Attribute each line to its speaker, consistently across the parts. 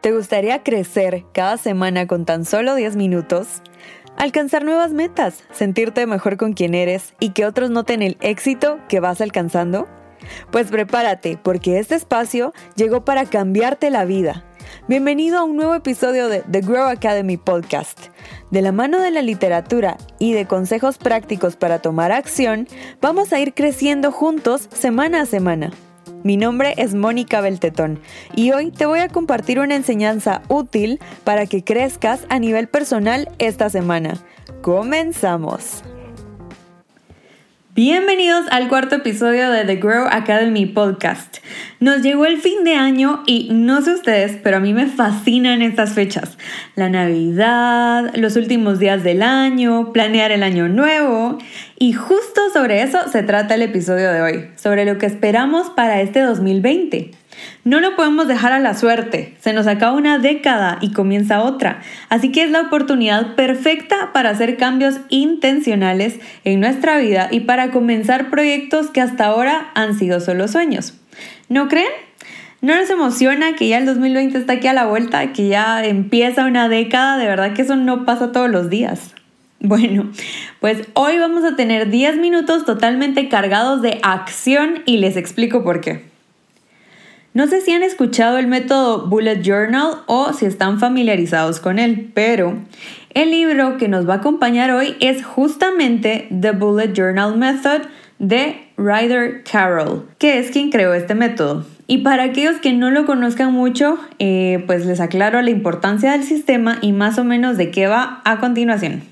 Speaker 1: ¿Te gustaría crecer cada semana con tan solo 10 minutos? Alcanzar nuevas metas, sentirte mejor con quien eres y que otros noten el éxito que vas alcanzando? Pues prepárate, porque este espacio llegó para cambiarte la vida. Bienvenido a un nuevo episodio de The Grow Academy Podcast. De la mano de la literatura y de consejos prácticos para tomar acción, vamos a ir creciendo juntos semana a semana. Mi nombre es Mónica Beltetón y hoy te voy a compartir una enseñanza útil para que crezcas a nivel personal esta semana. ¡Comenzamos! Bienvenidos al cuarto episodio de The Grow Academy Podcast. Nos llegó el fin de año y no sé ustedes, pero a mí me fascinan estas fechas. La Navidad, los últimos días del año, planear el año nuevo. Y justo sobre eso se trata el episodio de hoy, sobre lo que esperamos para este 2020. No lo podemos dejar a la suerte, se nos acaba una década y comienza otra, así que es la oportunidad perfecta para hacer cambios intencionales en nuestra vida y para comenzar proyectos que hasta ahora han sido solo sueños. ¿No creen? ¿No nos emociona que ya el 2020 está aquí a la vuelta, que ya empieza una década? De verdad que eso no pasa todos los días. Bueno, pues hoy vamos a tener 10 minutos totalmente cargados de acción y les explico por qué. No sé si han escuchado el método Bullet Journal o si están familiarizados con él, pero el libro que nos va a acompañar hoy es justamente The Bullet Journal Method de Ryder Carroll, que es quien creó este método. Y para aquellos que no lo conozcan mucho, eh, pues les aclaro la importancia del sistema y más o menos de qué va a continuación.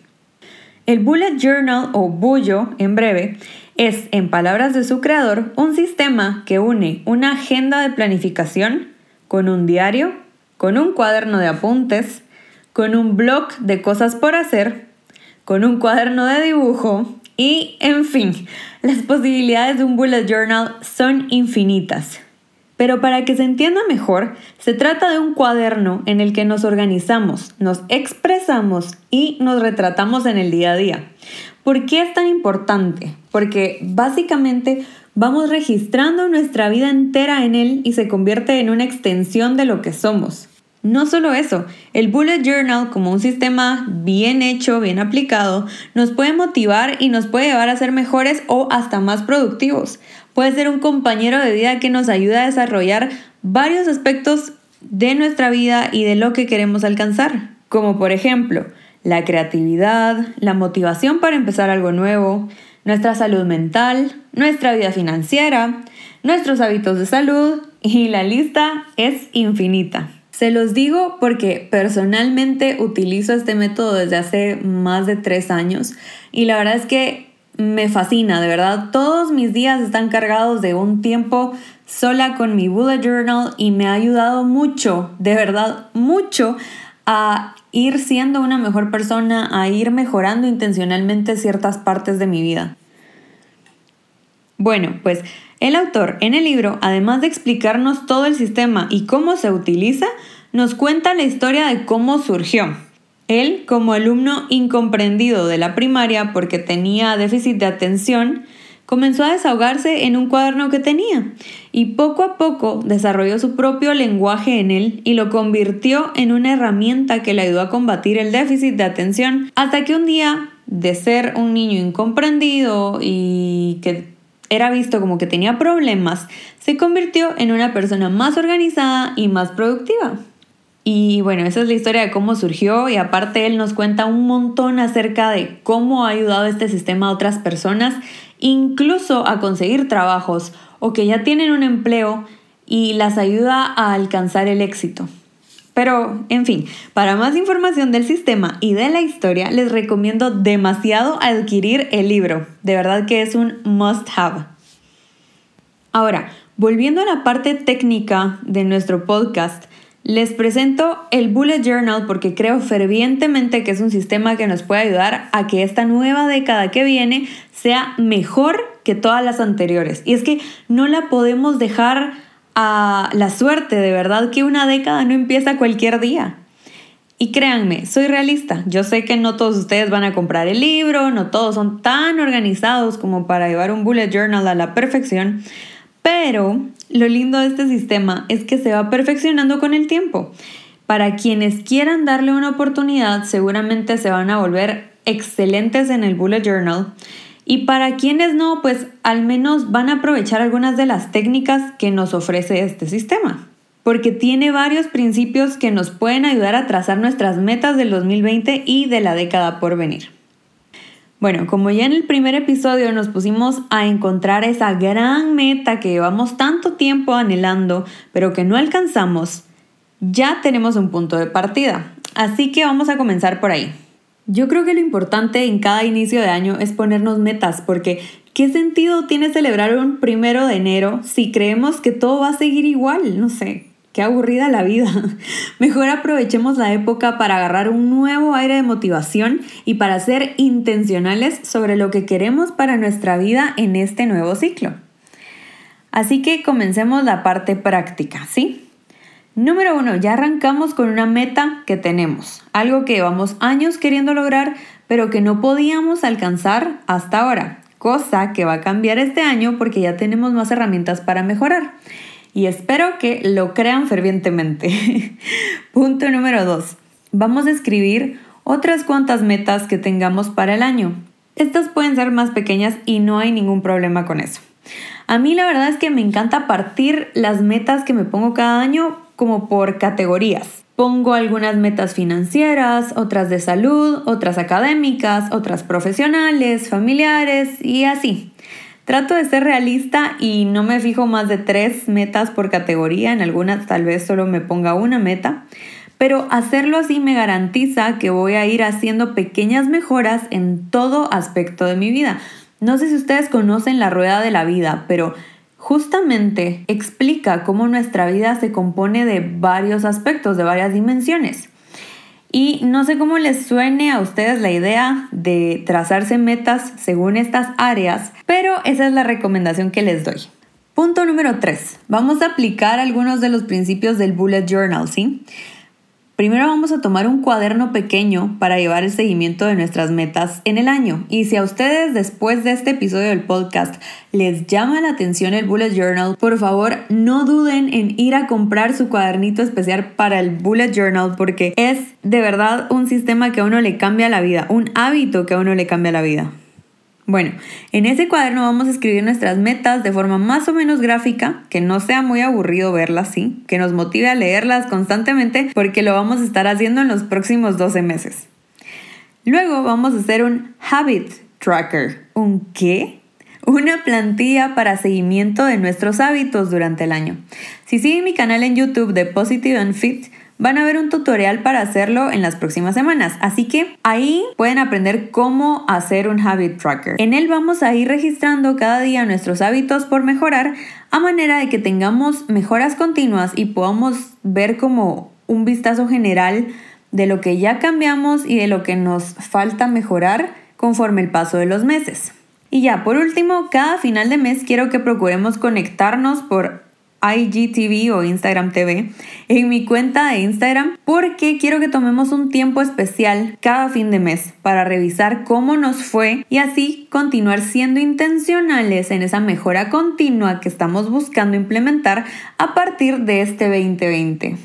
Speaker 1: El Bullet Journal o Bullo en breve es, en palabras de su creador, un sistema que une una agenda de planificación con un diario, con un cuaderno de apuntes, con un blog de cosas por hacer, con un cuaderno de dibujo y, en fin, las posibilidades de un bullet journal son infinitas. Pero para que se entienda mejor, se trata de un cuaderno en el que nos organizamos, nos expresamos y nos retratamos en el día a día. ¿Por qué es tan importante? Porque básicamente vamos registrando nuestra vida entera en él y se convierte en una extensión de lo que somos. No solo eso, el Bullet Journal como un sistema bien hecho, bien aplicado, nos puede motivar y nos puede llevar a ser mejores o hasta más productivos. Puede ser un compañero de vida que nos ayuda a desarrollar varios aspectos de nuestra vida y de lo que queremos alcanzar, como por ejemplo la creatividad, la motivación para empezar algo nuevo, nuestra salud mental, nuestra vida financiera, nuestros hábitos de salud y la lista es infinita. Se los digo porque personalmente utilizo este método desde hace más de tres años y la verdad es que me fascina, de verdad. Todos mis días están cargados de un tiempo sola con mi bullet journal y me ha ayudado mucho, de verdad, mucho a ir siendo una mejor persona, a ir mejorando intencionalmente ciertas partes de mi vida. Bueno, pues el autor en el libro, además de explicarnos todo el sistema y cómo se utiliza, nos cuenta la historia de cómo surgió. Él, como alumno incomprendido de la primaria porque tenía déficit de atención, comenzó a desahogarse en un cuaderno que tenía y poco a poco desarrolló su propio lenguaje en él y lo convirtió en una herramienta que le ayudó a combatir el déficit de atención hasta que un día, de ser un niño incomprendido y que era visto como que tenía problemas, se convirtió en una persona más organizada y más productiva. Y bueno, esa es la historia de cómo surgió y aparte él nos cuenta un montón acerca de cómo ha ayudado este sistema a otras personas, incluso a conseguir trabajos o que ya tienen un empleo y las ayuda a alcanzar el éxito. Pero, en fin, para más información del sistema y de la historia, les recomiendo demasiado adquirir el libro. De verdad que es un must have. Ahora, volviendo a la parte técnica de nuestro podcast, les presento el Bullet Journal porque creo fervientemente que es un sistema que nos puede ayudar a que esta nueva década que viene sea mejor que todas las anteriores. Y es que no la podemos dejar a la suerte, de verdad que una década no empieza cualquier día. Y créanme, soy realista. Yo sé que no todos ustedes van a comprar el libro, no todos son tan organizados como para llevar un bullet journal a la perfección, pero lo lindo de este sistema es que se va perfeccionando con el tiempo. Para quienes quieran darle una oportunidad, seguramente se van a volver excelentes en el bullet journal. Y para quienes no, pues al menos van a aprovechar algunas de las técnicas que nos ofrece este sistema. Porque tiene varios principios que nos pueden ayudar a trazar nuestras metas del 2020 y de la década por venir. Bueno, como ya en el primer episodio nos pusimos a encontrar esa gran meta que llevamos tanto tiempo anhelando, pero que no alcanzamos, ya tenemos un punto de partida. Así que vamos a comenzar por ahí. Yo creo que lo importante en cada inicio de año es ponernos metas, porque ¿qué sentido tiene celebrar un primero de enero si creemos que todo va a seguir igual? No sé, qué aburrida la vida. Mejor aprovechemos la época para agarrar un nuevo aire de motivación y para ser intencionales sobre lo que queremos para nuestra vida en este nuevo ciclo. Así que comencemos la parte práctica, ¿sí? Número uno, ya arrancamos con una meta que tenemos, algo que llevamos años queriendo lograr, pero que no podíamos alcanzar hasta ahora, cosa que va a cambiar este año porque ya tenemos más herramientas para mejorar. Y espero que lo crean fervientemente. Punto número dos, vamos a escribir otras cuantas metas que tengamos para el año. Estas pueden ser más pequeñas y no hay ningún problema con eso. A mí la verdad es que me encanta partir las metas que me pongo cada año como por categorías. Pongo algunas metas financieras, otras de salud, otras académicas, otras profesionales, familiares y así. Trato de ser realista y no me fijo más de tres metas por categoría, en algunas tal vez solo me ponga una meta, pero hacerlo así me garantiza que voy a ir haciendo pequeñas mejoras en todo aspecto de mi vida. No sé si ustedes conocen la rueda de la vida, pero justamente explica cómo nuestra vida se compone de varios aspectos, de varias dimensiones. Y no sé cómo les suene a ustedes la idea de trazarse metas según estas áreas, pero esa es la recomendación que les doy. Punto número 3. Vamos a aplicar algunos de los principios del bullet journal, ¿sí? Primero vamos a tomar un cuaderno pequeño para llevar el seguimiento de nuestras metas en el año. Y si a ustedes después de este episodio del podcast les llama la atención el Bullet Journal, por favor no duden en ir a comprar su cuadernito especial para el Bullet Journal porque es de verdad un sistema que a uno le cambia la vida, un hábito que a uno le cambia la vida. Bueno, en ese cuaderno vamos a escribir nuestras metas de forma más o menos gráfica, que no sea muy aburrido verlas así, que nos motive a leerlas constantemente porque lo vamos a estar haciendo en los próximos 12 meses. Luego vamos a hacer un habit tracker. ¿Un qué? Una plantilla para seguimiento de nuestros hábitos durante el año. Si siguen mi canal en YouTube de Positive and Fit, Van a ver un tutorial para hacerlo en las próximas semanas, así que ahí pueden aprender cómo hacer un habit tracker. En él vamos a ir registrando cada día nuestros hábitos por mejorar a manera de que tengamos mejoras continuas y podamos ver como un vistazo general de lo que ya cambiamos y de lo que nos falta mejorar conforme el paso de los meses. Y ya, por último, cada final de mes quiero que procuremos conectarnos por IGTV o Instagram TV en mi cuenta de Instagram porque quiero que tomemos un tiempo especial cada fin de mes para revisar cómo nos fue y así continuar siendo intencionales en esa mejora continua que estamos buscando implementar a partir de este 2020.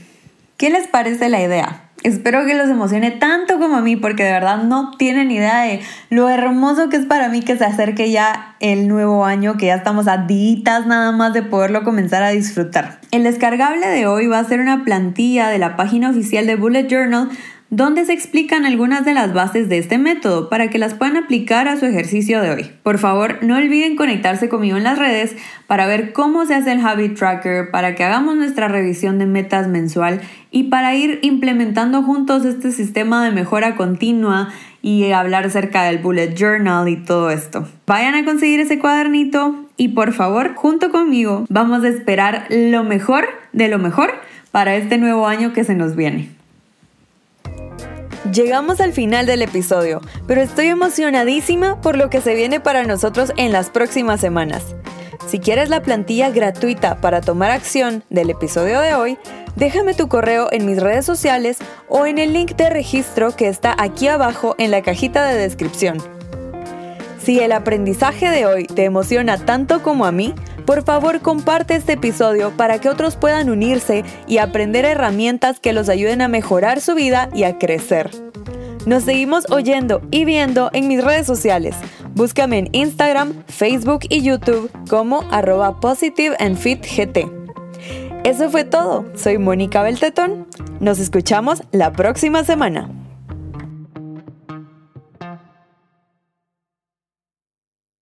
Speaker 1: ¿Qué les parece la idea? Espero que los emocione tanto como a mí, porque de verdad no tienen idea de lo hermoso que es para mí que se acerque ya el nuevo año, que ya estamos a ditas nada más de poderlo comenzar a disfrutar. El descargable de hoy va a ser una plantilla de la página oficial de Bullet Journal donde se explican algunas de las bases de este método para que las puedan aplicar a su ejercicio de hoy. Por favor, no olviden conectarse conmigo en las redes para ver cómo se hace el Habit Tracker, para que hagamos nuestra revisión de metas mensual y para ir implementando juntos este sistema de mejora continua y hablar acerca del Bullet Journal y todo esto. Vayan a conseguir ese cuadernito y por favor, junto conmigo, vamos a esperar lo mejor de lo mejor para este nuevo año que se nos viene. Llegamos al final del episodio, pero estoy emocionadísima por lo que se viene para nosotros en las próximas semanas. Si quieres la plantilla gratuita para tomar acción del episodio de hoy, déjame tu correo en mis redes sociales o en el link de registro que está aquí abajo en la cajita de descripción. Si el aprendizaje de hoy te emociona tanto como a mí, Por favor, comparte este episodio para que otros puedan unirse y aprender herramientas que los ayuden a mejorar su vida y a crecer. Nos seguimos oyendo y viendo en mis redes sociales. Búscame en Instagram, Facebook y YouTube como arroba positive gt. Eso fue todo. Soy Mónica Beltetón. Nos escuchamos la próxima semana.